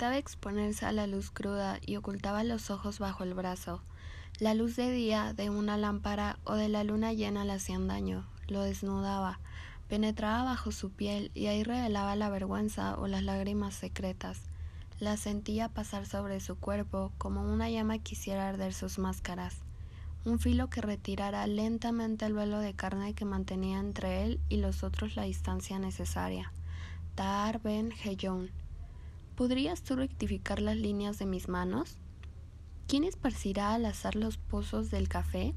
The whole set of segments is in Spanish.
Evitaba exponerse a la luz cruda y ocultaba los ojos bajo el brazo. La luz de día de una lámpara o de la luna llena le hacían daño, lo desnudaba, penetraba bajo su piel y ahí revelaba la vergüenza o las lágrimas secretas. La sentía pasar sobre su cuerpo como una llama quisiera arder sus máscaras, un filo que retirara lentamente el velo de carne que mantenía entre él y los otros la distancia necesaria. Taar Ben Heyoun. ¿Podrías tú rectificar las líneas de mis manos? ¿Quién esparcirá al azar los pozos del café?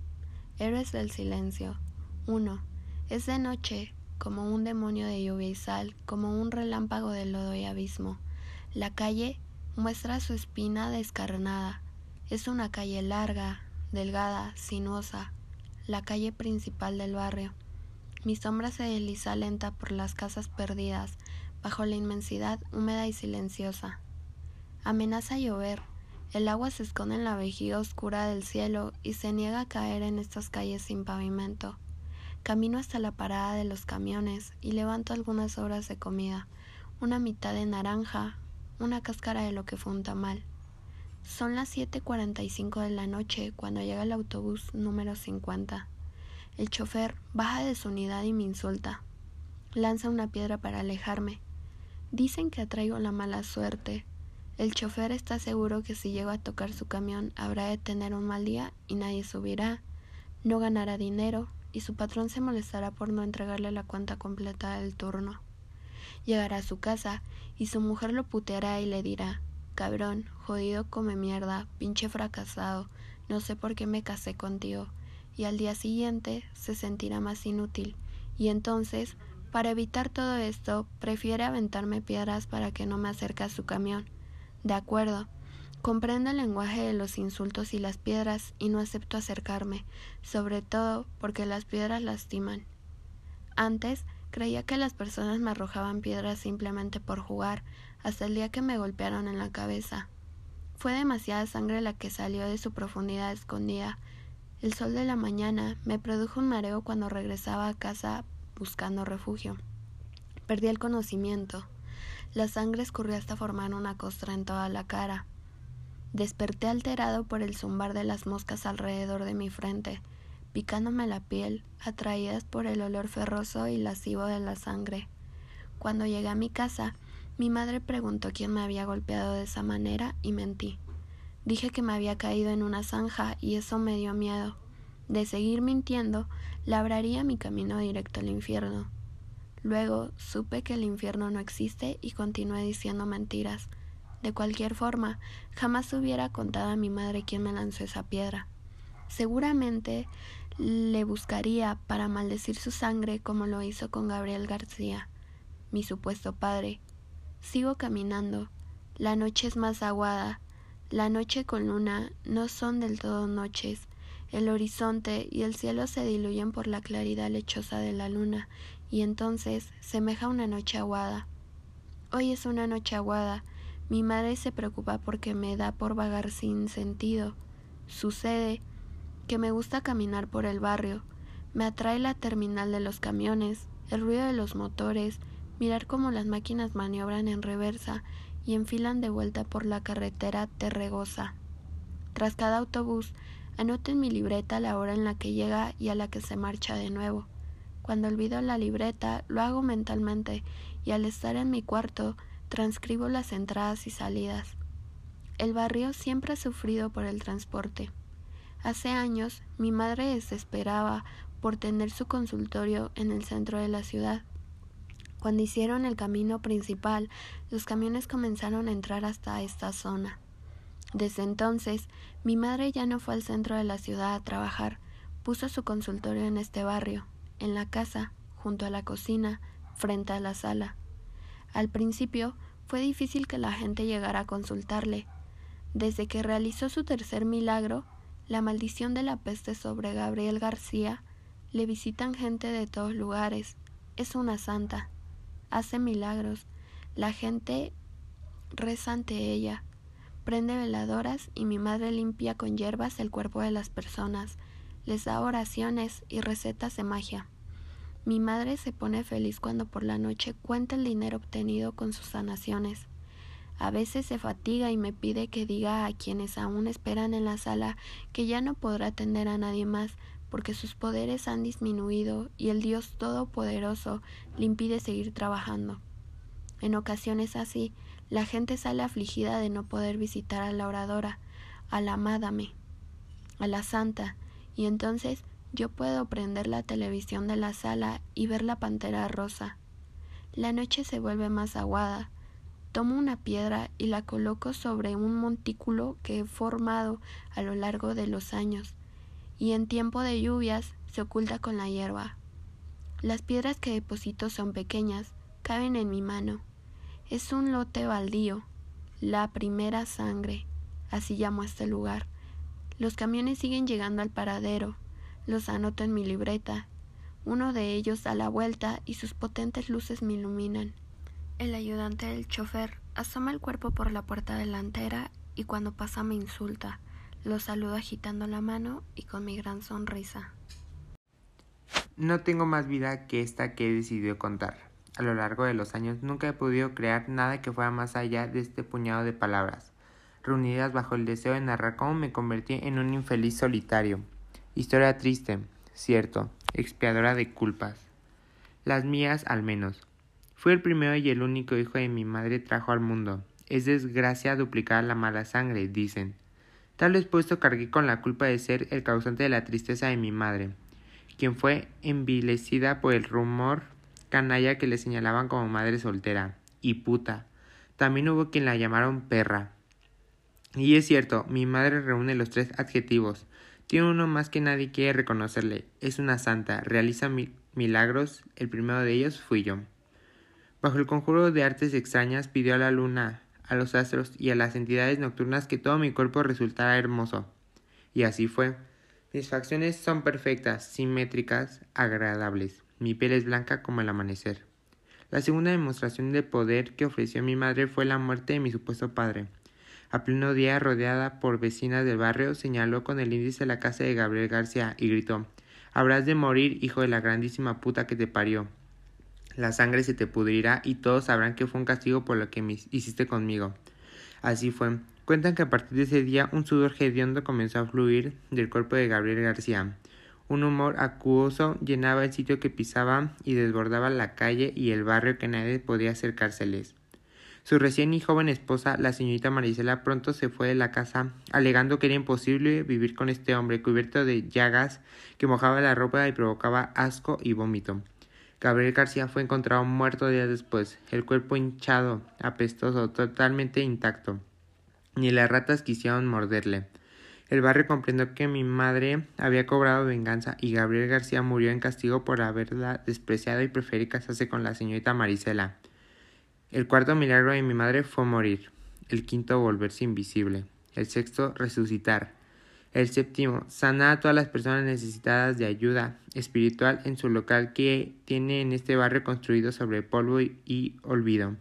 Héroes del silencio. 1. Es de noche, como un demonio de lluvia y sal, como un relámpago de lodo y abismo. La calle muestra su espina descarnada. Es una calle larga, delgada, sinuosa, la calle principal del barrio. Mi sombra se desliza lenta por las casas perdidas, bajo la inmensidad húmeda y silenciosa. Amenaza llover, el agua se esconde en la vejiga oscura del cielo y se niega a caer en estas calles sin pavimento. Camino hasta la parada de los camiones y levanto algunas sobras de comida, una mitad de naranja, una cáscara de lo que fue un tamal. Son las 7.45 de la noche cuando llega el autobús número 50. El chofer baja de su unidad y me insulta. Lanza una piedra para alejarme. Dicen que atraigo la mala suerte, el chofer está seguro que si llego a tocar su camión habrá de tener un mal día y nadie subirá, no ganará dinero y su patrón se molestará por no entregarle la cuenta completa del turno. Llegará a su casa y su mujer lo puteará y le dirá Cabrón, jodido come mierda, pinche fracasado, no sé por qué me casé contigo. Y al día siguiente se sentirá más inútil. Y entonces, para evitar todo esto, prefiere aventarme piedras para que no me acerque a su camión de acuerdo. Comprendo el lenguaje de los insultos y las piedras y no acepto acercarme, sobre todo porque las piedras lastiman. Antes creía que las personas me arrojaban piedras simplemente por jugar, hasta el día que me golpearon en la cabeza. Fue demasiada sangre la que salió de su profundidad escondida. El sol de la mañana me produjo un mareo cuando regresaba a casa buscando refugio. Perdí el conocimiento. La sangre escurrió hasta formar una costra en toda la cara. Desperté alterado por el zumbar de las moscas alrededor de mi frente, picándome la piel, atraídas por el olor ferroso y lascivo de la sangre. Cuando llegué a mi casa, mi madre preguntó quién me había golpeado de esa manera y mentí. Dije que me había caído en una zanja y eso me dio miedo. De seguir mintiendo, labraría mi camino directo al infierno. Luego supe que el infierno no existe y continué diciendo mentiras. De cualquier forma, jamás hubiera contado a mi madre quién me lanzó esa piedra. Seguramente le buscaría para maldecir su sangre como lo hizo con Gabriel García, mi supuesto padre. Sigo caminando. La noche es más aguada. La noche con luna no son del todo noches. El horizonte y el cielo se diluyen por la claridad lechosa de la luna y entonces semeja una noche aguada. Hoy es una noche aguada. Mi madre se preocupa porque me da por vagar sin sentido. Sucede que me gusta caminar por el barrio. Me atrae la terminal de los camiones, el ruido de los motores, mirar cómo las máquinas maniobran en reversa y enfilan de vuelta por la carretera terregosa. Tras cada autobús, anoto en mi libreta la hora en la que llega y a la que se marcha de nuevo. Cuando olvido la libreta, lo hago mentalmente y al estar en mi cuarto, transcribo las entradas y salidas. El barrio siempre ha sufrido por el transporte. Hace años mi madre desesperaba por tener su consultorio en el centro de la ciudad. Cuando hicieron el camino principal, los camiones comenzaron a entrar hasta esta zona. Desde entonces, mi madre ya no fue al centro de la ciudad a trabajar, puso su consultorio en este barrio en la casa, junto a la cocina, frente a la sala. Al principio fue difícil que la gente llegara a consultarle. Desde que realizó su tercer milagro, la maldición de la peste sobre Gabriel García, le visitan gente de todos lugares. Es una santa. Hace milagros. La gente reza ante ella. Prende veladoras y mi madre limpia con hierbas el cuerpo de las personas. Les da oraciones y recetas de magia. Mi madre se pone feliz cuando por la noche cuenta el dinero obtenido con sus sanaciones. A veces se fatiga y me pide que diga a quienes aún esperan en la sala que ya no podrá atender a nadie más, porque sus poderes han disminuido y el Dios Todopoderoso le impide seguir trabajando. En ocasiones así, la gente sale afligida de no poder visitar a la oradora, a la Mádame, a la Santa, y entonces yo puedo prender la televisión de la sala y ver la pantera rosa. La noche se vuelve más aguada. Tomo una piedra y la coloco sobre un montículo que he formado a lo largo de los años y en tiempo de lluvias se oculta con la hierba. Las piedras que deposito son pequeñas, caben en mi mano. Es un lote baldío, la primera sangre, así llamo este lugar. Los camiones siguen llegando al paradero, los anoto en mi libreta. Uno de ellos da la vuelta y sus potentes luces me iluminan. El ayudante del chofer asoma el cuerpo por la puerta delantera y cuando pasa me insulta. Lo saludo agitando la mano y con mi gran sonrisa. No tengo más vida que esta que he decidido contar. A lo largo de los años nunca he podido crear nada que fuera más allá de este puñado de palabras, reunidas bajo el deseo de narrar cómo me convertí en un infeliz solitario. Historia triste, cierto, expiadora de culpas. Las mías al menos. Fui el primero y el único hijo de mi madre trajo al mundo. Es desgracia duplicar la mala sangre, dicen. Tal vez puesto cargué con la culpa de ser el causante de la tristeza de mi madre, quien fue envilecida por el rumor canalla que le señalaban como madre soltera y puta. También hubo quien la llamaron perra. Y es cierto, mi madre reúne los tres adjetivos. Tiene uno más que nadie quiere reconocerle. Es una santa, realiza milagros, el primero de ellos fui yo. Bajo el conjuro de artes extrañas pidió a la luna a los astros y a las entidades nocturnas que todo mi cuerpo resultara hermoso. Y así fue. Mis facciones son perfectas, simétricas, agradables. Mi piel es blanca como el amanecer. La segunda demostración de poder que ofreció mi madre fue la muerte de mi supuesto padre. A pleno día, rodeada por vecinas del barrio, señaló con el índice la casa de Gabriel García y gritó Habrás de morir, hijo de la grandísima puta que te parió la sangre se te pudrirá y todos sabrán que fue un castigo por lo que me hiciste conmigo. Así fue. Cuentan que a partir de ese día un sudor hediondo comenzó a fluir del cuerpo de Gabriel García. Un humor acuoso llenaba el sitio que pisaba y desbordaba la calle y el barrio que nadie podía acercárseles. Su recién y joven esposa, la señorita Marisela, pronto se fue de la casa, alegando que era imposible vivir con este hombre cubierto de llagas que mojaba la ropa y provocaba asco y vómito. Gabriel García fue encontrado muerto días después, el cuerpo hinchado, apestoso, totalmente intacto. Ni las ratas quisieron morderle. El barrio comprendió que mi madre había cobrado venganza y Gabriel García murió en castigo por haberla despreciado y preferir casarse con la señorita Marisela. El cuarto milagro de mi madre fue morir. El quinto volverse invisible. El sexto resucitar. El séptimo, sana a todas las personas necesitadas de ayuda espiritual en su local que tiene en este barrio construido sobre polvo y, olvido.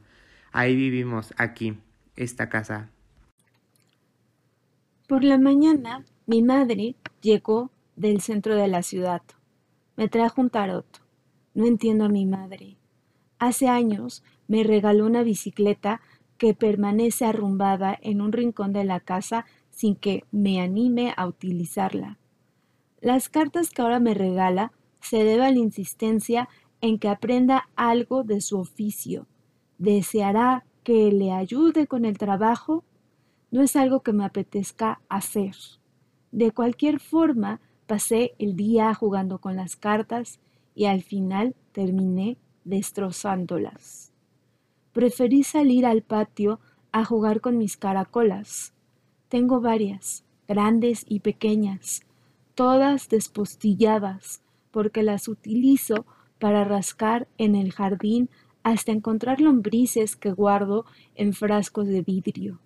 Ahí vivimos, aquí, esta casa. Por la mañana, mi madre llegó del centro de la ciudad. Me trajo un tarot. No entiendo a mi madre. Hace años me regaló una bicicleta que permanece arrumbada en un rincón de la casa sin que me anime a utilizarla. Las cartas que ahora me regala se debe a la insistencia en que aprenda algo de su oficio. ¿Deseará que le ayude con el trabajo? No es algo que me apetezca hacer. De cualquier forma, pasé el día jugando con las cartas y al final terminé destrozándolas. Preferí salir al patio a jugar con mis caracolas. Tengo varias, grandes y pequeñas, todas despostilladas, porque las utilizo para rascar en el jardín hasta encontrar lombrices que guardo en frascos de vidrio.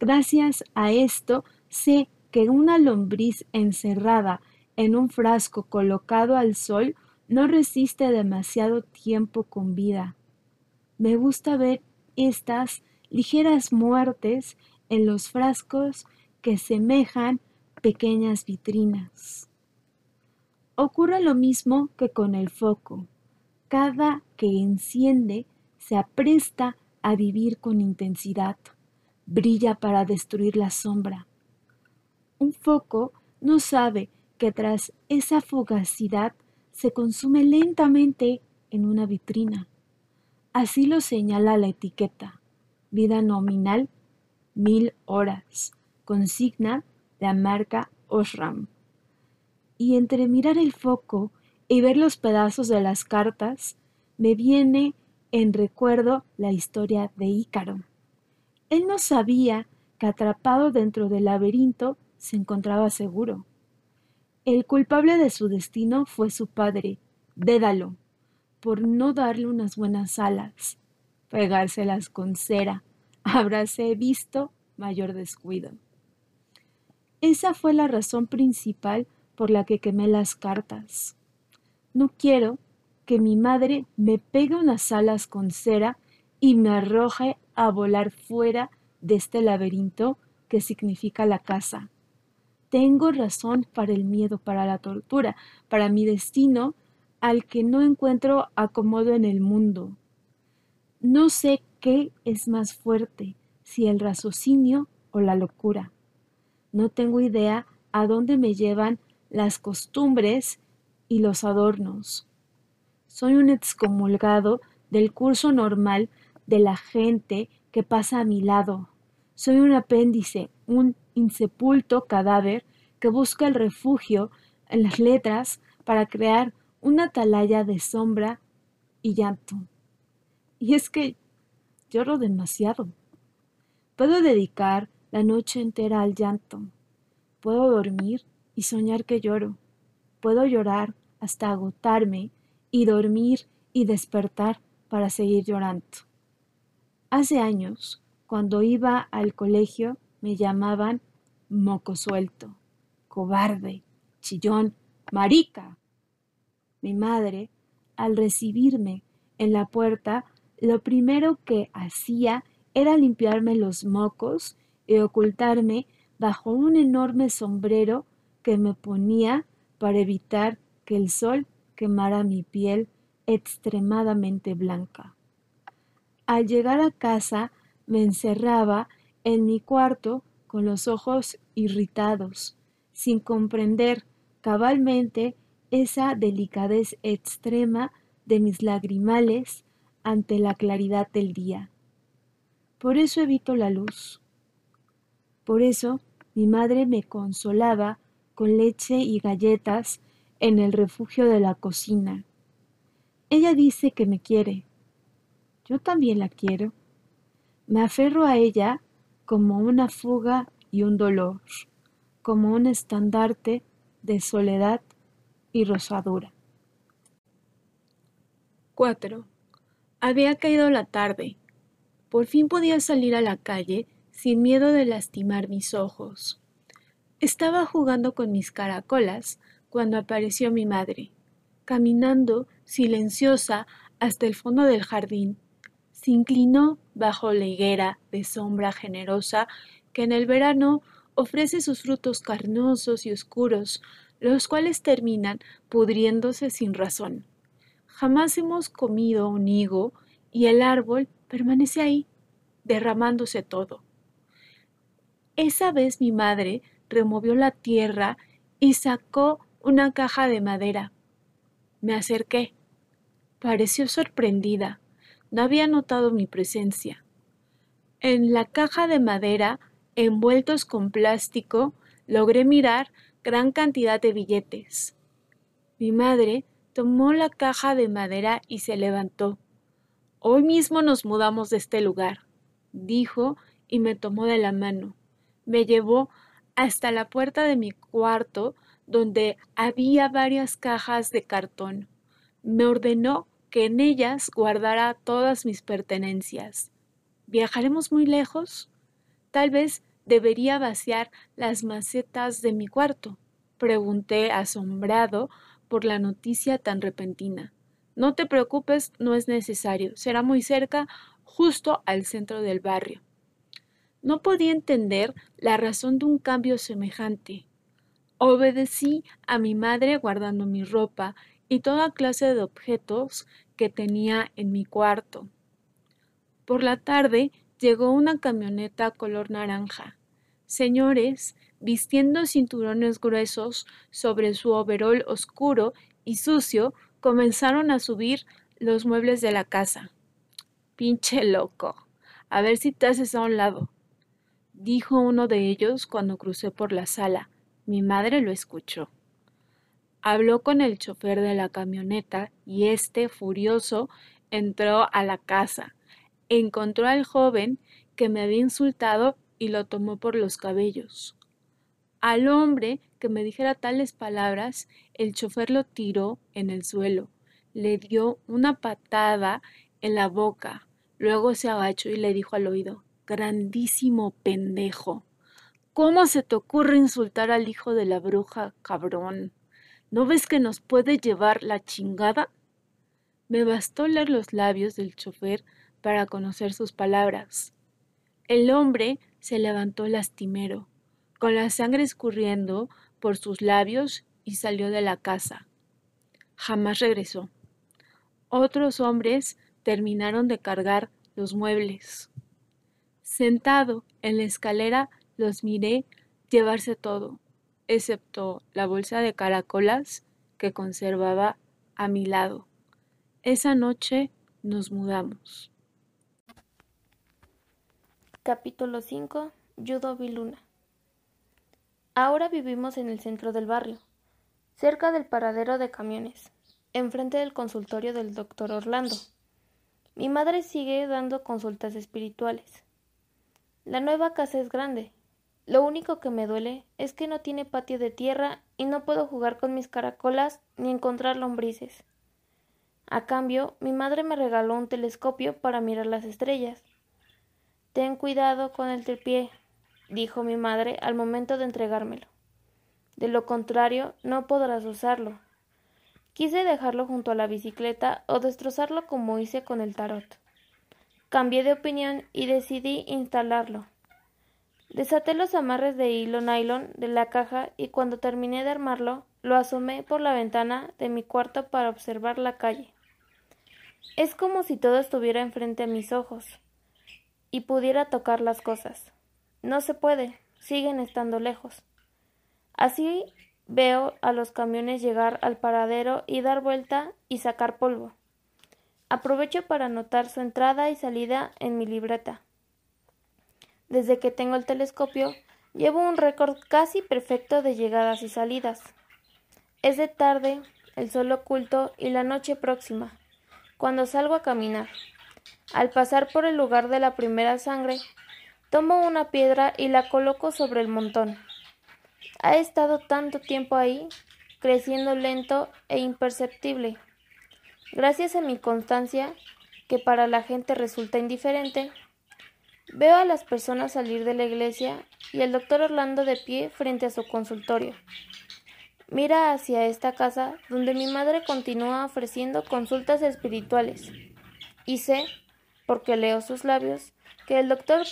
Gracias a esto sé que una lombriz encerrada en un frasco colocado al sol no resiste demasiado tiempo con vida. Me gusta ver estas ligeras muertes en los frascos que semejan pequeñas vitrinas. Ocurre lo mismo que con el foco. Cada que enciende se apresta a vivir con intensidad. Brilla para destruir la sombra. Un foco no sabe que tras esa fugacidad se consume lentamente en una vitrina. Así lo señala la etiqueta. Vida nominal, mil horas. Consigna de la marca Osram. Y entre mirar el foco y ver los pedazos de las cartas, me viene en recuerdo la historia de Ícaro. Él no sabía que atrapado dentro del laberinto se encontraba seguro. El culpable de su destino fue su padre, Dédalo, por no darle unas buenas alas, pegárselas con cera, habráse visto mayor descuido. Esa fue la razón principal por la que quemé las cartas. No quiero que mi madre me pegue unas alas con cera y me arroje a volar fuera de este laberinto que significa la casa. Tengo razón para el miedo, para la tortura, para mi destino al que no encuentro acomodo en el mundo. No sé qué es más fuerte, si el raciocinio o la locura. No tengo idea a dónde me llevan las costumbres y los adornos. Soy un excomulgado del curso normal de la gente que pasa a mi lado. Soy un apéndice, un insepulto cadáver que busca el refugio en las letras para crear una atalaya de sombra y llanto. Y es que lloro demasiado. Puedo dedicar la noche entera al llanto. Puedo dormir y soñar que lloro. Puedo llorar hasta agotarme y dormir y despertar para seguir llorando. Hace años, cuando iba al colegio, me llamaban moco suelto, cobarde, chillón, marica. Mi madre, al recibirme en la puerta, lo primero que hacía era limpiarme los mocos y ocultarme bajo un enorme sombrero que me ponía para evitar que el sol quemara mi piel extremadamente blanca. Al llegar a casa me encerraba en mi cuarto con los ojos irritados, sin comprender cabalmente esa delicadez extrema de mis lagrimales ante la claridad del día. Por eso evito la luz. Por eso mi madre me consolaba con leche y galletas en el refugio de la cocina. Ella dice que me quiere. Yo también la quiero. Me aferro a ella como una fuga y un dolor, como un estandarte de soledad y rosadura. 4. Había caído la tarde. Por fin podía salir a la calle sin miedo de lastimar mis ojos. Estaba jugando con mis caracolas cuando apareció mi madre, caminando silenciosa hasta el fondo del jardín. Se inclinó bajo la higuera de sombra generosa que en el verano ofrece sus frutos carnosos y oscuros, los cuales terminan pudriéndose sin razón. Jamás hemos comido un higo y el árbol permanece ahí, derramándose todo. Esa vez mi madre removió la tierra y sacó una caja de madera. Me acerqué. Pareció sorprendida. No había notado mi presencia. En la caja de madera, envueltos con plástico, logré mirar gran cantidad de billetes. Mi madre tomó la caja de madera y se levantó. Hoy mismo nos mudamos de este lugar, dijo y me tomó de la mano. Me llevó hasta la puerta de mi cuarto donde había varias cajas de cartón. Me ordenó en ellas guardara todas mis pertenencias. ¿Viajaremos muy lejos? Tal vez debería vaciar las macetas de mi cuarto, pregunté asombrado por la noticia tan repentina. No te preocupes, no es necesario. Será muy cerca, justo al centro del barrio. No podía entender la razón de un cambio semejante. Obedecí a mi madre guardando mi ropa y toda clase de objetos que tenía en mi cuarto. Por la tarde, llegó una camioneta color naranja. Señores, vistiendo cinturones gruesos sobre su overol oscuro y sucio, comenzaron a subir los muebles de la casa. Pinche loco. A ver si te haces a un lado, dijo uno de ellos cuando crucé por la sala. Mi madre lo escuchó. Habló con el chofer de la camioneta y este, furioso, entró a la casa. Encontró al joven que me había insultado y lo tomó por los cabellos. Al hombre que me dijera tales palabras, el chofer lo tiró en el suelo, le dio una patada en la boca, luego se agachó y le dijo al oído, grandísimo pendejo. ¿Cómo se te ocurre insultar al hijo de la bruja, cabrón? ¿No ves que nos puede llevar la chingada? Me bastó leer los labios del chofer para conocer sus palabras. El hombre se levantó lastimero, con la sangre escurriendo por sus labios y salió de la casa. Jamás regresó. Otros hombres terminaron de cargar los muebles. Sentado en la escalera los miré llevarse todo, excepto la bolsa de caracolas que conservaba a mi lado. Esa noche nos mudamos. Capítulo 5. Yudo Luna. Ahora vivimos en el centro del barrio, cerca del paradero de camiones, enfrente del consultorio del doctor Orlando. Mi madre sigue dando consultas espirituales. La nueva casa es grande. Lo único que me duele es que no tiene patio de tierra y no puedo jugar con mis caracolas ni encontrar lombrices. A cambio, mi madre me regaló un telescopio para mirar las estrellas. Ten cuidado con el tripié, dijo mi madre al momento de entregármelo. De lo contrario, no podrás usarlo. Quise dejarlo junto a la bicicleta o destrozarlo como hice con el tarot. Cambié de opinión y decidí instalarlo. Desaté los amarres de hilo nylon de la caja y cuando terminé de armarlo, lo asomé por la ventana de mi cuarto para observar la calle. Es como si todo estuviera enfrente a mis ojos y pudiera tocar las cosas. No se puede, siguen estando lejos. Así veo a los camiones llegar al paradero y dar vuelta y sacar polvo. Aprovecho para anotar su entrada y salida en mi libreta. Desde que tengo el telescopio, llevo un récord casi perfecto de llegadas y salidas. Es de tarde, el sol oculto y la noche próxima, cuando salgo a caminar. Al pasar por el lugar de la primera sangre, tomo una piedra y la coloco sobre el montón. Ha estado tanto tiempo ahí, creciendo lento e imperceptible. Gracias a mi constancia, que para la gente resulta indiferente, veo a las personas salir de la iglesia y el doctor Orlando de pie frente a su consultorio. Mira hacia esta casa donde mi madre continúa ofreciendo consultas espirituales. Y sé porque leo sus labios, que el doctor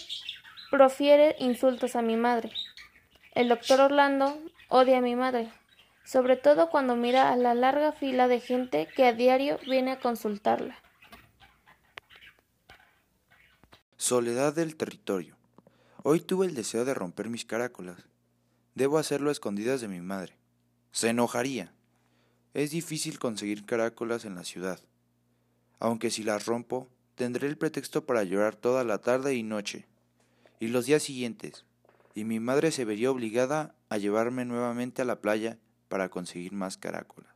profiere insultos a mi madre. El doctor Orlando odia a mi madre, sobre todo cuando mira a la larga fila de gente que a diario viene a consultarla. Soledad del territorio. Hoy tuve el deseo de romper mis caracolas. Debo hacerlo a escondidas de mi madre. Se enojaría. Es difícil conseguir caracolas en la ciudad. Aunque si las rompo, Tendré el pretexto para llorar toda la tarde y noche, y los días siguientes, y mi madre se vería obligada a llevarme nuevamente a la playa para conseguir más caracolas.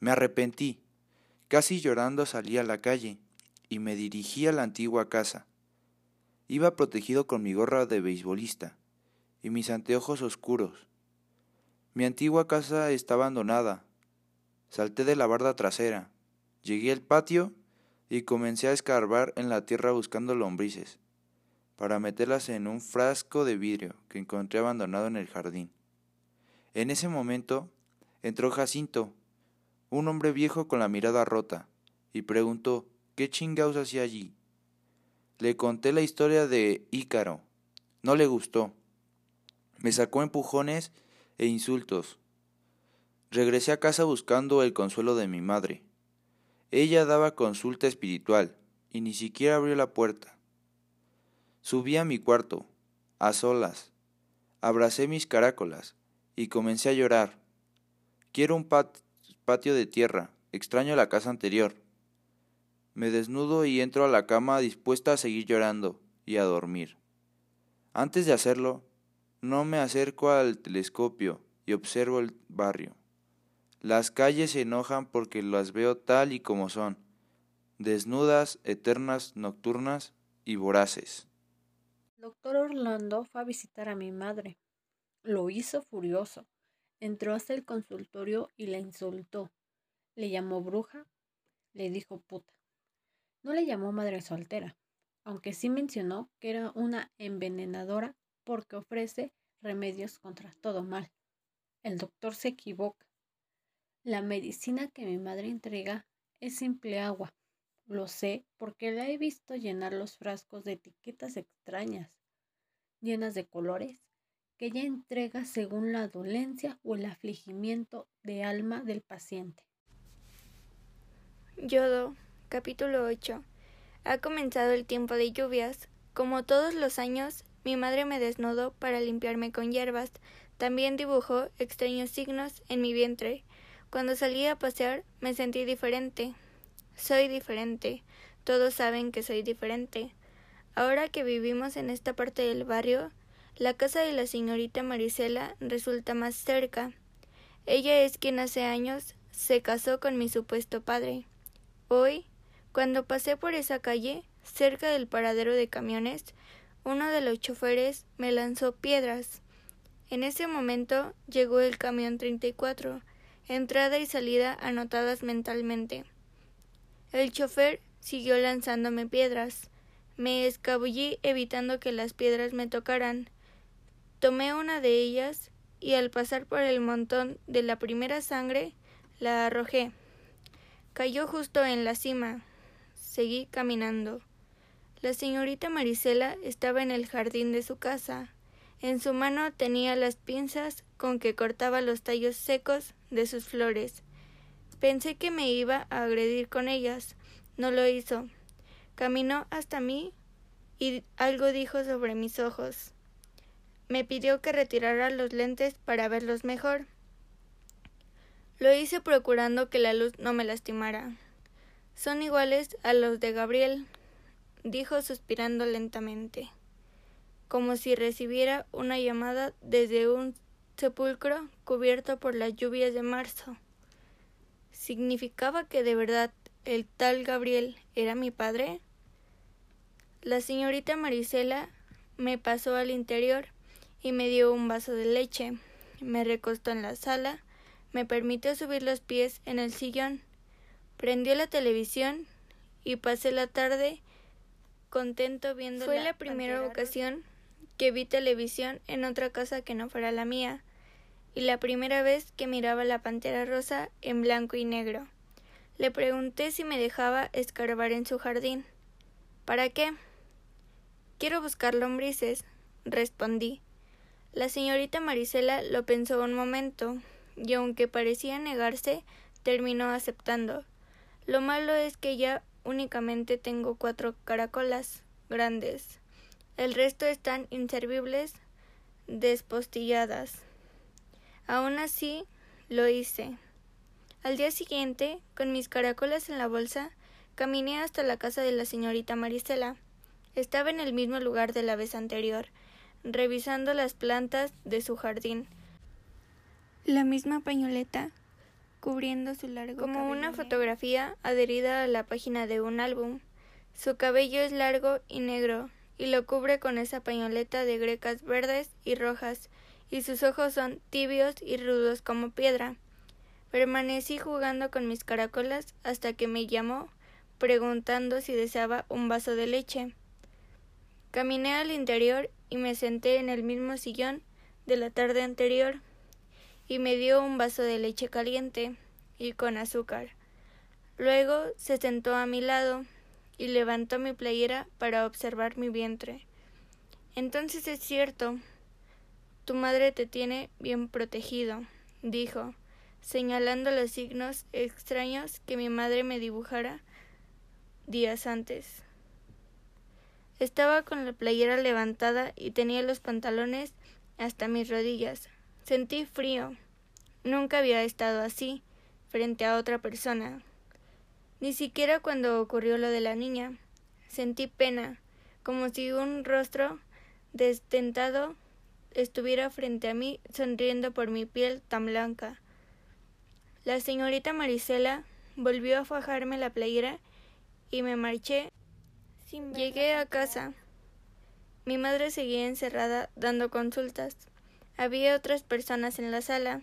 Me arrepentí. Casi llorando salí a la calle y me dirigí a la antigua casa. Iba protegido con mi gorra de beisbolista y mis anteojos oscuros. Mi antigua casa está abandonada. Salté de la barda trasera, llegué al patio y comencé a escarbar en la tierra buscando lombrices, para meterlas en un frasco de vidrio que encontré abandonado en el jardín. En ese momento entró Jacinto, un hombre viejo con la mirada rota, y preguntó ¿Qué chingados hacía allí? Le conté la historia de Ícaro. No le gustó. Me sacó empujones e insultos. Regresé a casa buscando el consuelo de mi madre. Ella daba consulta espiritual y ni siquiera abrió la puerta. Subí a mi cuarto, a solas, abracé mis caracolas y comencé a llorar. Quiero un patio de tierra, extraño la casa anterior. Me desnudo y entro a la cama dispuesta a seguir llorando y a dormir. Antes de hacerlo, no me acerco al telescopio y observo el barrio. Las calles se enojan porque las veo tal y como son, desnudas, eternas, nocturnas y voraces. doctor Orlando fue a visitar a mi madre. Lo hizo furioso. Entró hasta el consultorio y la insultó. Le llamó bruja, le dijo puta. No le llamó madre soltera, aunque sí mencionó que era una envenenadora porque ofrece remedios contra todo mal. El doctor se equivoca. La medicina que mi madre entrega es simple agua. Lo sé porque la he visto llenar los frascos de etiquetas extrañas, llenas de colores, que ella entrega según la dolencia o el afligimiento de alma del paciente. Yodo, capítulo 8. Ha comenzado el tiempo de lluvias. Como todos los años, mi madre me desnudó para limpiarme con hierbas. También dibujó extraños signos en mi vientre. Cuando salí a pasear me sentí diferente. Soy diferente. Todos saben que soy diferente. Ahora que vivimos en esta parte del barrio, la casa de la señorita Marisela resulta más cerca. Ella es quien hace años se casó con mi supuesto padre. Hoy, cuando pasé por esa calle, cerca del paradero de camiones, uno de los choferes me lanzó piedras. En ese momento llegó el camión 34, entrada y salida anotadas mentalmente. El chofer siguió lanzándome piedras. Me escabullí evitando que las piedras me tocaran. Tomé una de ellas y al pasar por el montón de la primera sangre la arrojé. Cayó justo en la cima. Seguí caminando. La señorita Marisela estaba en el jardín de su casa. En su mano tenía las pinzas con que cortaba los tallos secos de sus flores. Pensé que me iba a agredir con ellas. No lo hizo. Caminó hasta mí y algo dijo sobre mis ojos. Me pidió que retirara los lentes para verlos mejor. Lo hice procurando que la luz no me lastimara. Son iguales a los de Gabriel, dijo suspirando lentamente como si recibiera una llamada desde un sepulcro cubierto por las lluvias de marzo. ¿Significaba que de verdad el tal Gabriel era mi padre? La señorita Marisela me pasó al interior y me dio un vaso de leche. Me recostó en la sala, me permitió subir los pies en el sillón, prendió la televisión y pasé la tarde contento viendo Fue la primera ocasión que vi televisión en otra casa que no fuera la mía, y la primera vez que miraba la pantera rosa en blanco y negro. Le pregunté si me dejaba escarbar en su jardín. ¿Para qué? Quiero buscar lombrices, respondí. La señorita Marisela lo pensó un momento, y aunque parecía negarse, terminó aceptando. Lo malo es que ya únicamente tengo cuatro caracolas grandes. El resto están inservibles, despostilladas. Aún así, lo hice. Al día siguiente, con mis caracolas en la bolsa, caminé hasta la casa de la señorita Marisela. Estaba en el mismo lugar de la vez anterior, revisando las plantas de su jardín. La misma pañoleta cubriendo su largo como una fotografía adherida a la página de un álbum. Su cabello es largo y negro, y lo cubre con esa pañoleta de grecas verdes y rojas, y sus ojos son tibios y rudos como piedra. Permanecí jugando con mis caracolas hasta que me llamó, preguntando si deseaba un vaso de leche. Caminé al interior y me senté en el mismo sillón de la tarde anterior, y me dio un vaso de leche caliente y con azúcar. Luego se sentó a mi lado y levantó mi playera para observar mi vientre. Entonces es cierto. Tu madre te tiene bien protegido, dijo, señalando los signos extraños que mi madre me dibujara días antes. Estaba con la playera levantada y tenía los pantalones hasta mis rodillas. Sentí frío. Nunca había estado así, frente a otra persona. Ni siquiera cuando ocurrió lo de la niña. Sentí pena, como si un rostro destentado estuviera frente a mí, sonriendo por mi piel tan blanca. La señorita Marisela volvió a fajarme la playera y me marché. Llegué a casa. Mi madre seguía encerrada dando consultas. Había otras personas en la sala.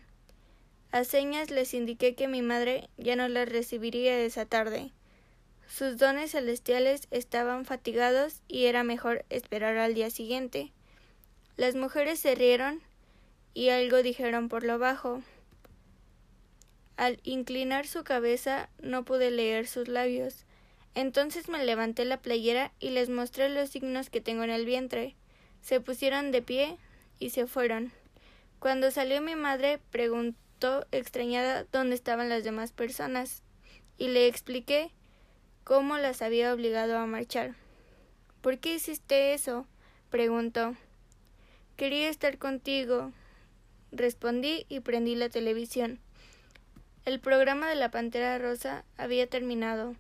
A señas les indiqué que mi madre ya no las recibiría esa tarde. Sus dones celestiales estaban fatigados y era mejor esperar al día siguiente. Las mujeres se rieron y algo dijeron por lo bajo. Al inclinar su cabeza no pude leer sus labios. Entonces me levanté la playera y les mostré los signos que tengo en el vientre. Se pusieron de pie y se fueron. Cuando salió mi madre preguntó extrañada dónde estaban las demás personas y le expliqué cómo las había obligado a marchar. ¿Por qué hiciste eso? preguntó. Quería estar contigo. Respondí y prendí la televisión. El programa de la Pantera Rosa había terminado.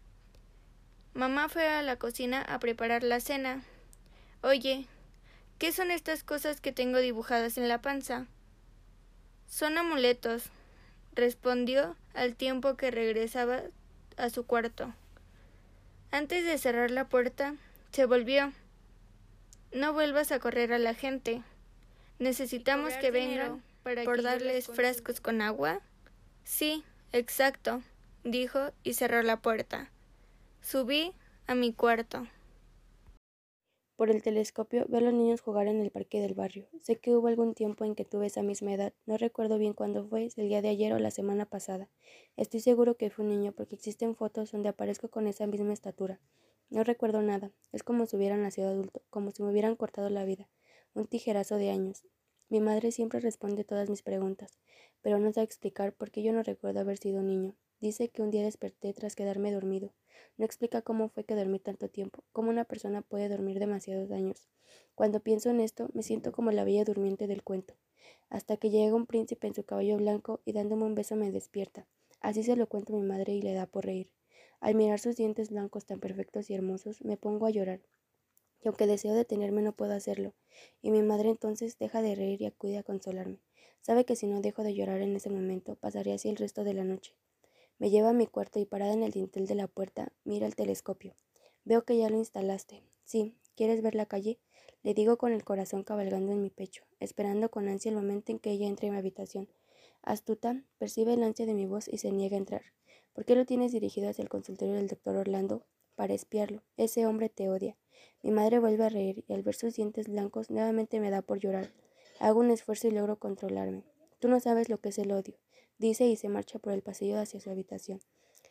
Mamá fue a la cocina a preparar la cena. Oye, ¿qué son estas cosas que tengo dibujadas en la panza? Son amuletos, respondió al tiempo que regresaba a su cuarto. Antes de cerrar la puerta, se volvió. No vuelvas a correr a la gente. Necesitamos que vengan para por darles frascos con agua. Sí, exacto, dijo y cerró la puerta. Subí a mi cuarto. Por el telescopio veo a los niños jugar en el parque del barrio. Sé que hubo algún tiempo en que tuve esa misma edad. No recuerdo bien cuándo fue, si el día de ayer o la semana pasada. Estoy seguro que fue un niño porque existen fotos donde aparezco con esa misma estatura. No recuerdo nada. Es como si hubiera nacido adulto, como si me hubieran cortado la vida. Un tijerazo de años. Mi madre siempre responde todas mis preguntas, pero no sabe explicar por qué yo no recuerdo haber sido niño. Dice que un día desperté tras quedarme dormido. No explica cómo fue que dormí tanto tiempo, cómo una persona puede dormir demasiados años. Cuando pienso en esto, me siento como la bella durmiente del cuento, hasta que llega un príncipe en su caballo blanco y dándome un beso me despierta. Así se lo cuento a mi madre y le da por reír. Al mirar sus dientes blancos tan perfectos y hermosos, me pongo a llorar. Y aunque deseo detenerme no puedo hacerlo. Y mi madre entonces deja de reír y acude a consolarme. Sabe que si no dejo de llorar en ese momento, pasaría así el resto de la noche. Me lleva a mi cuarto y parada en el dintel de la puerta, mira el telescopio. Veo que ya lo instalaste. Sí, ¿quieres ver la calle? Le digo con el corazón cabalgando en mi pecho, esperando con ansia el momento en que ella entre en mi habitación. Astuta, percibe el ansia de mi voz y se niega a entrar. ¿Por qué lo tienes dirigido hacia el consultorio del doctor Orlando? Para espiarlo. Ese hombre te odia. Mi madre vuelve a reír y al ver sus dientes blancos nuevamente me da por llorar. Hago un esfuerzo y logro controlarme. Tú no sabes lo que es el odio dice y se marcha por el pasillo hacia su habitación.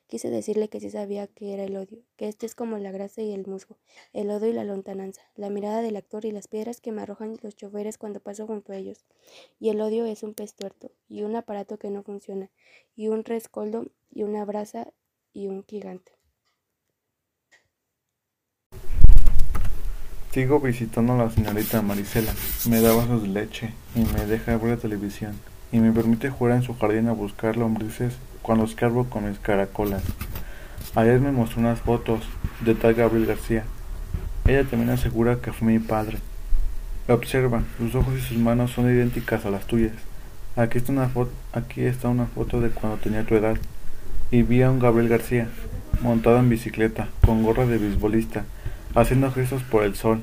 Quise decirle que sí sabía que era el odio, que este es como la grasa y el musgo, el lodo y la lontananza, la mirada del actor y las piedras que me arrojan los choferes cuando paso junto a ellos. Y el odio es un pez tuerto, y un aparato que no funciona, y un rescoldo, y una brasa, y un gigante. Sigo visitando a la señorita Marisela. Me da vasos de leche y me deja ver la televisión y me permite jugar en su jardín a buscar lombrices cuando escarbo con mis caracolas. Ayer me mostró unas fotos de tal Gabriel García. Ella también asegura que fue mi padre. Observa, sus ojos y sus manos son idénticas a las tuyas. Aquí está una foto, aquí está una foto de cuando tenía tu edad. Y vi a un Gabriel García, montado en bicicleta, con gorra de beisbolista, haciendo gestos por el sol.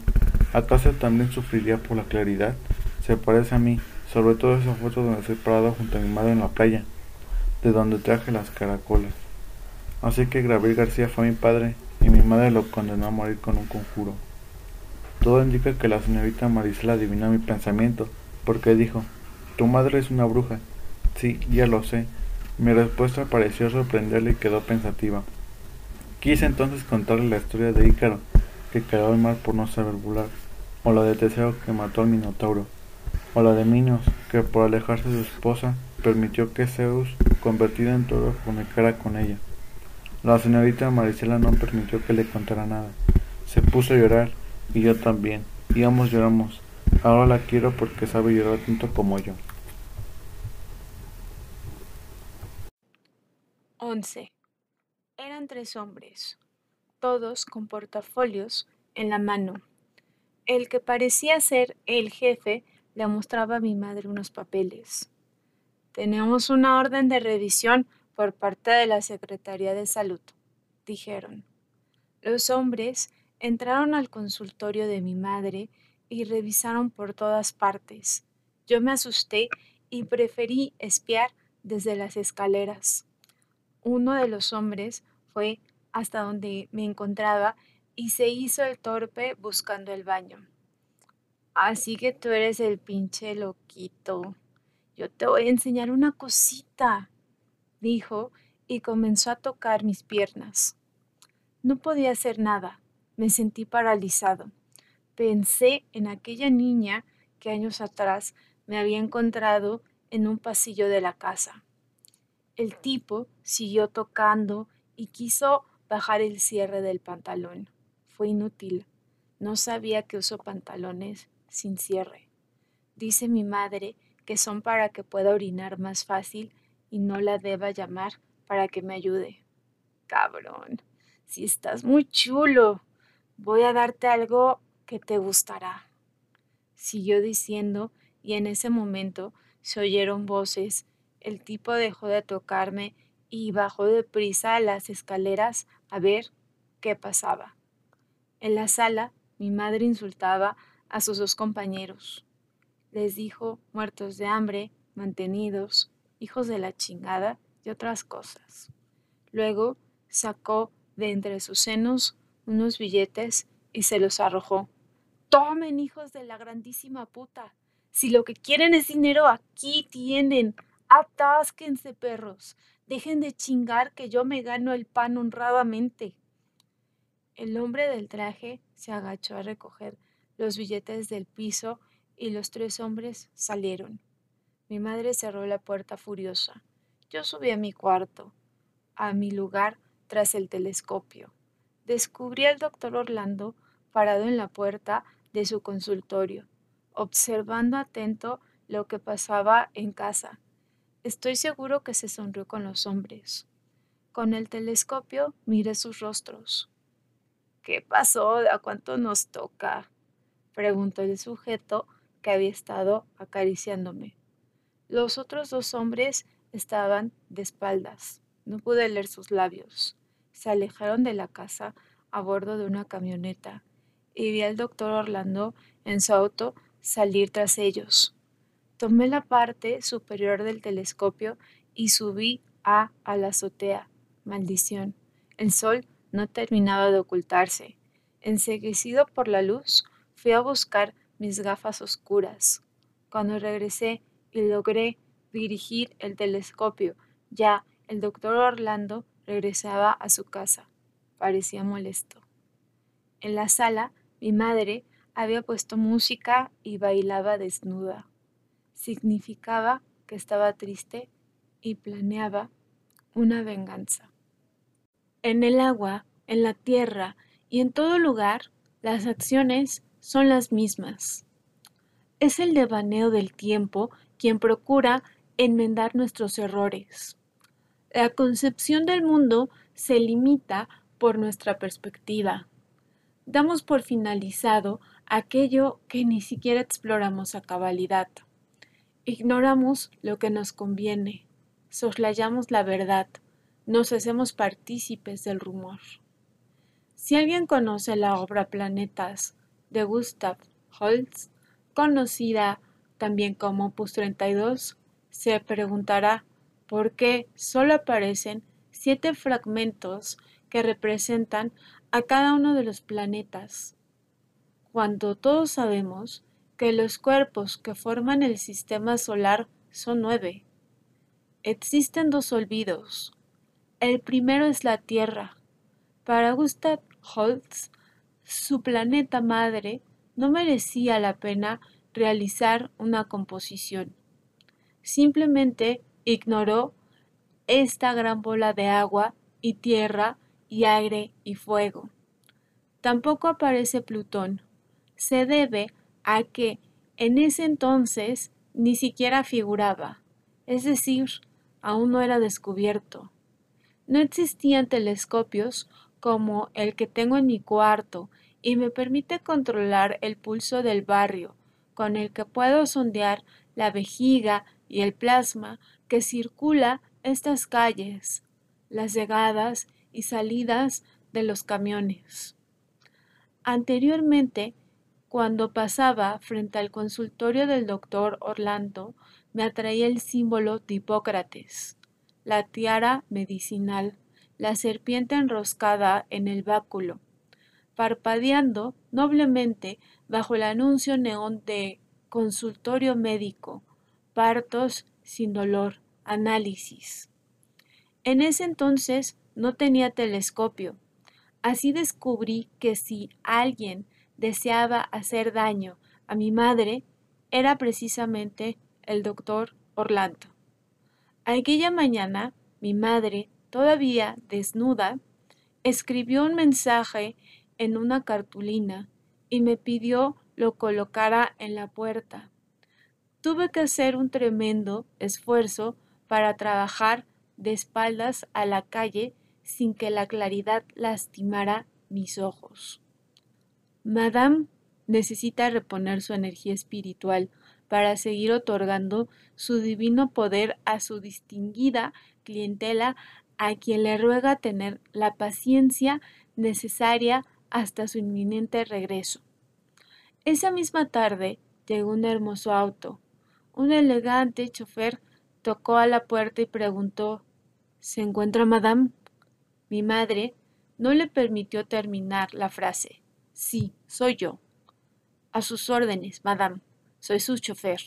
¿Acaso también sufriría por la claridad? Se parece a mí, sobre todo esa foto donde estoy parado junto a mi madre en la playa, de donde traje las caracolas. Así que Gabriel García fue mi padre y mi madre lo condenó a morir con un conjuro. Todo indica que la señorita Marisela adivinó mi pensamiento, porque dijo, tu madre es una bruja. Sí, ya lo sé. Mi respuesta pareció sorprenderle y quedó pensativa. Quise entonces contarle la historia de Ícaro, que cayó al mar por no saber volar, o la de Teseo que mató al Minotauro o la de Minos, que por alejarse de su esposa permitió que Zeus, convertido en toro, comunicara con ella. La señorita Marisela no permitió que le contara nada. Se puso a llorar Y yo también. Y ambos lloramos. Ahora la quiero porque sabe llorar tanto como yo. 11. Eran tres hombres, todos con portafolios en la mano. El que parecía ser el jefe le mostraba a mi madre unos papeles. Tenemos una orden de revisión por parte de la Secretaría de Salud, dijeron. Los hombres entraron al consultorio de mi madre y revisaron por todas partes. Yo me asusté y preferí espiar desde las escaleras. Uno de los hombres fue hasta donde me encontraba y se hizo el torpe buscando el baño. Así que tú eres el pinche loquito. Yo te voy a enseñar una cosita, dijo y comenzó a tocar mis piernas. No podía hacer nada. Me sentí paralizado. Pensé en aquella niña que años atrás me había encontrado en un pasillo de la casa. El tipo siguió tocando y quiso bajar el cierre del pantalón. Fue inútil. No sabía que uso pantalones sin cierre. Dice mi madre que son para que pueda orinar más fácil y no la deba llamar para que me ayude. Cabrón, si estás muy chulo, voy a darte algo que te gustará. Siguió diciendo y en ese momento se oyeron voces. El tipo dejó de tocarme y bajó deprisa a las escaleras a ver qué pasaba. En la sala, mi madre insultaba a sus dos compañeros. Les dijo muertos de hambre, mantenidos, hijos de la chingada y otras cosas. Luego sacó de entre sus senos unos billetes y se los arrojó. Tomen, hijos de la grandísima puta. Si lo que quieren es dinero, aquí tienen. Atásquense, perros. Dejen de chingar que yo me gano el pan honradamente. El hombre del traje se agachó a recoger los billetes del piso y los tres hombres salieron. Mi madre cerró la puerta furiosa. Yo subí a mi cuarto, a mi lugar tras el telescopio. Descubrí al doctor Orlando parado en la puerta de su consultorio, observando atento lo que pasaba en casa. Estoy seguro que se sonrió con los hombres. Con el telescopio miré sus rostros. ¿Qué pasó? ¿A cuánto nos toca? Preguntó el sujeto que había estado acariciándome. Los otros dos hombres estaban de espaldas. No pude leer sus labios. Se alejaron de la casa a bordo de una camioneta y vi al doctor Orlando en su auto salir tras ellos. Tomé la parte superior del telescopio y subí a, la azotea. Maldición. El sol no terminaba de ocultarse. Enseguecido por la luz, fui a buscar mis gafas oscuras. Cuando regresé y logré dirigir el telescopio, ya el doctor Orlando regresaba a su casa. Parecía molesto. En la sala mi madre había puesto música y bailaba desnuda. Significaba que estaba triste y planeaba una venganza. En el agua, en la tierra y en todo lugar, las acciones son las mismas. Es el devaneo del tiempo quien procura enmendar nuestros errores. La concepción del mundo se limita por nuestra perspectiva damos por finalizado aquello que ni siquiera exploramos a cabalidad. Ignoramos lo que nos conviene, soslayamos la verdad, nos hacemos partícipes del rumor. Si alguien conoce la obra Planetas de Gustav Holst, conocida también como Opus 32, se preguntará por qué solo aparecen siete fragmentos que representan a cada uno de los planetas, cuando todos sabemos que los cuerpos que forman el sistema solar son nueve. Existen dos olvidos. El primero es la Tierra. Para Gustav Holst, su planeta madre no merecía la pena realizar una composición. Simplemente ignoró esta gran bola de agua y tierra y aire y fuego. Tampoco aparece Plutón, se debe a que en ese entonces ni siquiera figuraba, es decir, aún no era descubierto. No existían telescopios como el que tengo en mi cuarto y me permite controlar el pulso del barrio, con el que puedo sondear la vejiga y el plasma que circula estas calles, las llegadas y salidas de los camiones. Anteriormente, cuando pasaba frente al consultorio del doctor Orlando, me atraía el símbolo de Hipócrates, la tiara medicinal, la serpiente enroscada en el báculo, parpadeando noblemente bajo el anuncio neón de consultorio médico, partos sin dolor, análisis. En ese entonces no tenía telescopio. Así descubrí que si alguien deseaba hacer daño a mi madre, era precisamente el doctor Orlando. Aquella mañana, mi madre, todavía desnuda, escribió un mensaje en una cartulina y me pidió lo colocara en la puerta. Tuve que hacer un tremendo esfuerzo para trabajar de espaldas a la calle sin que la claridad lastimara mis ojos. Madame necesita reponer su energía espiritual para seguir otorgando su divino poder a su distinguida clientela a quien le ruega tener la paciencia necesaria hasta su inminente regreso. Esa misma tarde llegó un hermoso auto. Un elegante chofer tocó a la puerta y preguntó ¿Se encuentra Madame? Mi madre no le permitió terminar la frase. Sí, soy yo. A sus órdenes, Madame. Soy su chofer.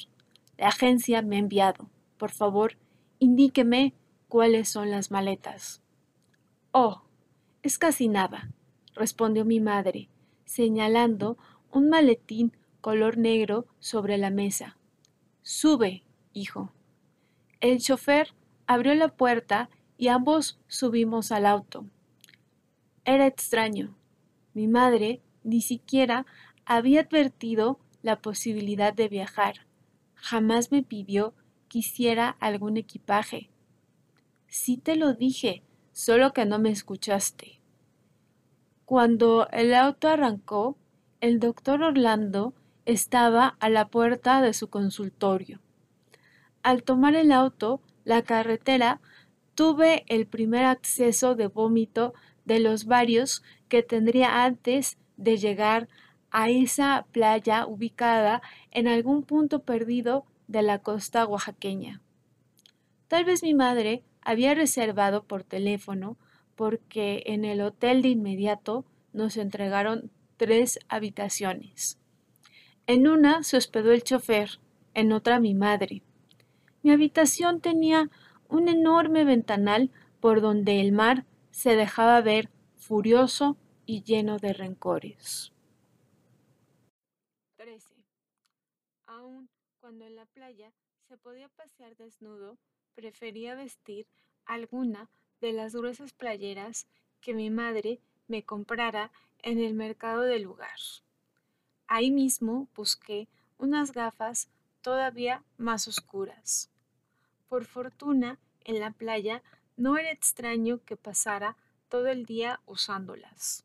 La agencia me ha enviado. Por favor, indíqueme cuáles son las maletas. Oh, es casi nada, respondió mi madre, señalando un maletín color negro sobre la mesa. Sube, hijo. El chofer abrió la puerta y ambos subimos al auto. Era extraño. Mi madre ni siquiera había advertido la posibilidad de viajar. Jamás me pidió que hiciera algún equipaje. Sí te lo dije, solo que no me escuchaste. Cuando el auto arrancó, el doctor Orlando estaba a la puerta de su consultorio. Al tomar el auto, la carretera, tuve el primer acceso de vómito de los varios que tendría antes de llegar a esa playa ubicada en algún punto perdido de la costa oaxaqueña. Tal vez mi madre había reservado por teléfono porque en el hotel de inmediato nos entregaron tres habitaciones. En una se hospedó el chofer, en otra mi madre. Mi habitación tenía un enorme ventanal por donde el mar se dejaba ver furioso y lleno de rencores. 13. Aun cuando en la playa se podía pasear desnudo, prefería vestir alguna de las gruesas playeras que mi madre me comprara en el mercado del lugar. Ahí mismo busqué unas gafas todavía más oscuras. Por fortuna, en la playa no era extraño que pasara todo el día usándolas.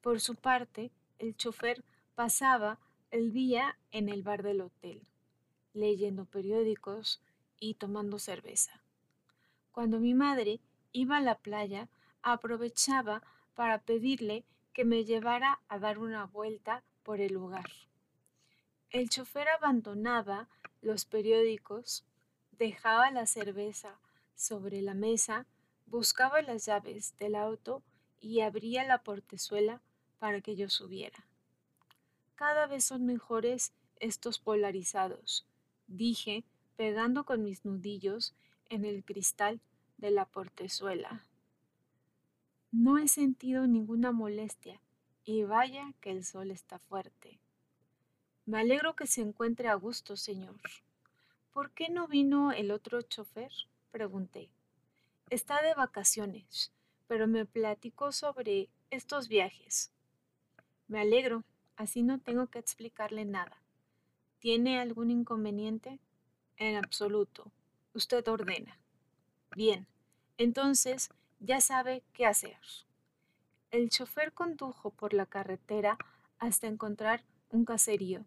Por su parte, el chofer pasaba el día en el bar del hotel, leyendo periódicos y tomando cerveza. Cuando mi madre iba a la playa, aprovechaba para pedirle que me llevara a dar una vuelta por el lugar. El chofer abandonaba los periódicos, dejaba la cerveza sobre la mesa, buscaba las llaves del auto y abría la portezuela para que yo subiera. Cada vez son mejores estos polarizados, dije, pegando con mis nudillos en el cristal de la portezuela. No he sentido ninguna molestia y vaya que el sol está fuerte. Me alegro que se encuentre a gusto, señor. ¿Por qué no vino el otro chofer? pregunté. Está de vacaciones, pero me platicó sobre estos viajes. Me alegro. Así no tengo que explicarle nada. ¿Tiene algún inconveniente? En absoluto. Usted ordena. Bien, entonces ya sabe qué hacer. El chofer condujo por la carretera hasta encontrar un caserío.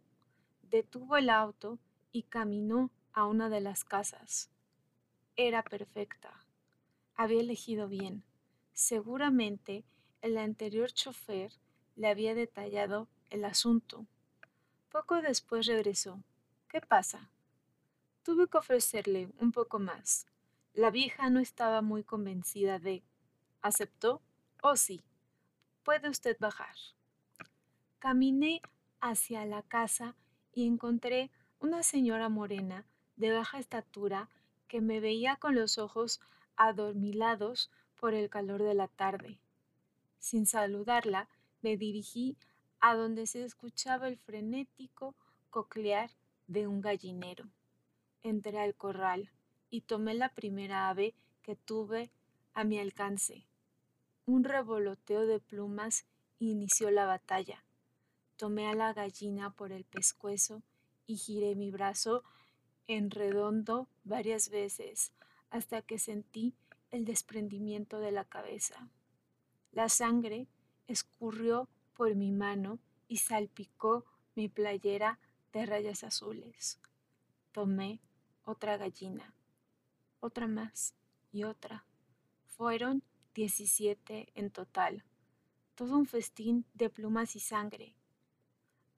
Detuvo el auto y caminó a una de las casas. Era perfecta. Había elegido bien. Seguramente el anterior chofer le había detallado el asunto. Poco después regresó. ¿Qué pasa? Tuve que ofrecerle un poco más. La vieja no estaba muy convencida de. ¿Aceptó? Oh, sí. Puede usted bajar. Caminé hacia la casa y encontré una señora morena de baja estatura que me veía con los ojos adormilados por el calor de la tarde. Sin saludarla, me dirigí a donde se escuchaba el frenético coclear de un gallinero. Entré al corral y tomé la primera ave que tuve a mi alcance. Un revoloteo de plumas inició la batalla. Tomé a la gallina por el pescuezo y giré mi brazo en redondo varias veces hasta que sentí el desprendimiento de la cabeza. La sangre escurrió por mi mano y salpicó mi playera de rayas azules. Tomé otra gallina, otra más y otra. Fueron diecisiete en total, todo un festín de plumas y sangre.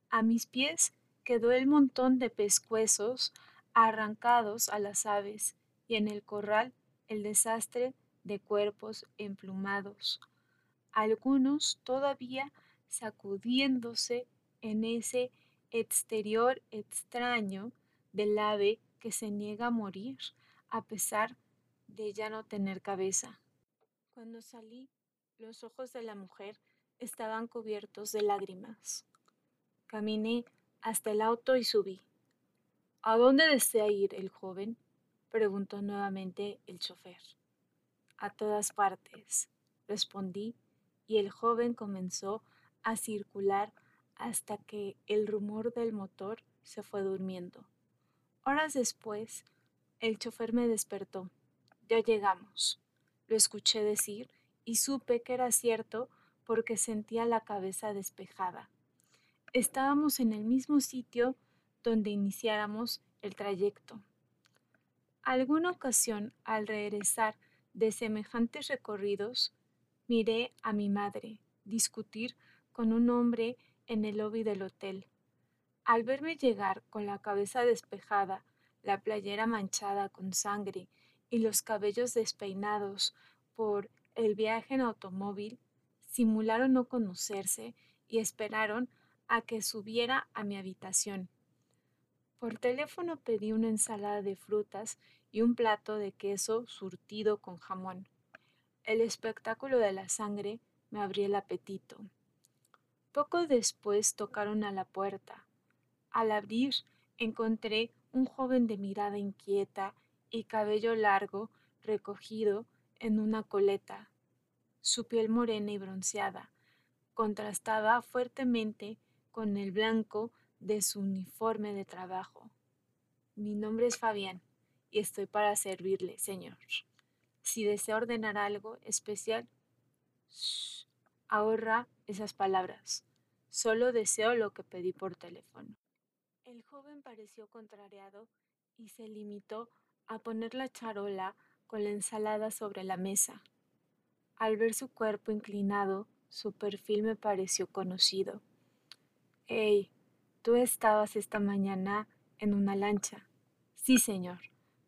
A mis pies quedó el montón de pescuezos arrancados a las aves y en el corral el desastre de cuerpos emplumados, algunos todavía sacudiéndose en ese exterior extraño del ave que se niega a morir a pesar de ya no tener cabeza. Cuando salí, los ojos de la mujer estaban cubiertos de lágrimas. Caminé hasta el auto y subí. ¿A dónde desea ir el joven? preguntó nuevamente el chofer. A todas partes, respondí, y el joven comenzó a circular hasta que el rumor del motor se fue durmiendo. Horas después, el chofer me despertó. Ya llegamos. Lo escuché decir y supe que era cierto porque sentía la cabeza despejada. Estábamos en el mismo sitio donde iniciáramos el trayecto. Alguna ocasión, al regresar de semejantes recorridos, miré a mi madre discutir con un hombre en el lobby del hotel. Al verme llegar con la cabeza despejada, la playera manchada con sangre y los cabellos despeinados por el viaje en automóvil, simularon no conocerse y esperaron a que subiera a mi habitación. Por teléfono pedí una ensalada de frutas y un plato de queso surtido con jamón. El espectáculo de la sangre me abrió el apetito. Poco después tocaron a la puerta. Al abrir encontré un joven de mirada inquieta y cabello largo recogido en una coleta. Su piel morena y bronceada contrastaba fuertemente con el blanco de su uniforme de trabajo. Mi nombre es Fabián y estoy para servirle, señor. Si desea ordenar algo especial, ahorra esas palabras. Solo deseo lo que pedí por teléfono. El joven pareció contrariado y se limitó a poner la charola con la ensalada sobre la mesa. Al ver su cuerpo inclinado, su perfil me pareció conocido. Hey, Tú estabas esta mañana en una lancha. Sí, señor.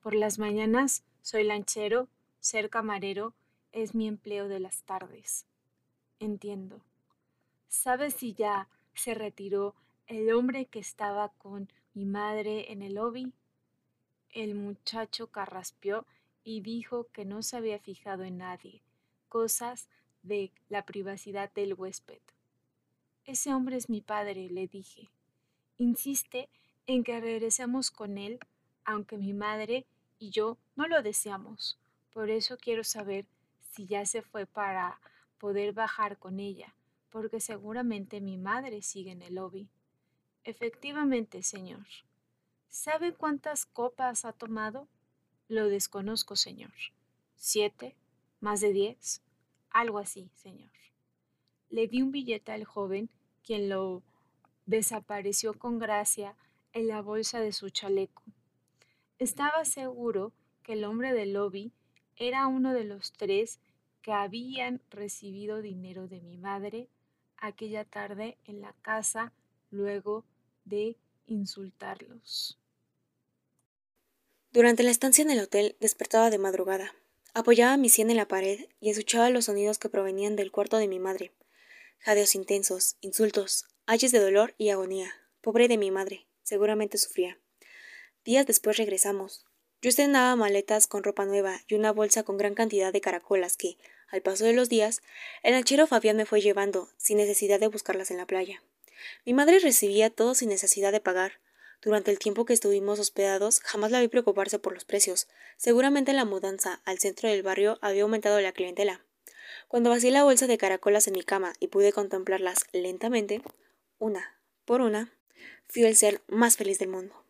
Por las mañanas soy lanchero, ser camarero es mi empleo de las tardes. Entiendo. ¿Sabes si ya se retiró el hombre que estaba con mi madre en el lobby? El muchacho carraspeó y dijo que no se había fijado en nadie, cosas de la privacidad del huésped. Ese hombre es mi padre, le dije. Insiste en que regresemos con él, aunque mi madre y yo no lo deseamos. Por eso quiero saber si ya se fue para poder bajar con ella, porque seguramente mi madre sigue en el lobby. Efectivamente, señor. ¿Sabe cuántas copas ha tomado? Lo desconozco, señor. ¿Siete? ¿Más de diez? Algo así, señor. Le di un billete al joven, quien lo desapareció con gracia en la bolsa de su chaleco. Estaba seguro que el hombre del lobby era uno de los tres que habían recibido dinero de mi madre aquella tarde en la casa luego de insultarlos. Durante la estancia en el hotel despertaba de madrugada. Apoyaba mi sien en la pared y escuchaba los sonidos que provenían del cuarto de mi madre. Jadeos intensos, insultos, ayes de dolor y agonía. Pobre de mi madre, seguramente sufría. Días después regresamos. Yo estrenaba maletas con ropa nueva y una bolsa con gran cantidad de caracolas que, al paso de los días, el lanchero Fabián me fue llevando, sin necesidad de buscarlas en la playa. Mi madre recibía todo sin necesidad de pagar. Durante el tiempo que estuvimos hospedados, jamás la vi preocuparse por los precios. Seguramente la mudanza al centro del barrio había aumentado la clientela. Cuando vacié la bolsa de caracolas en mi cama y pude contemplarlas lentamente, una por una, fui el ser más feliz del mundo.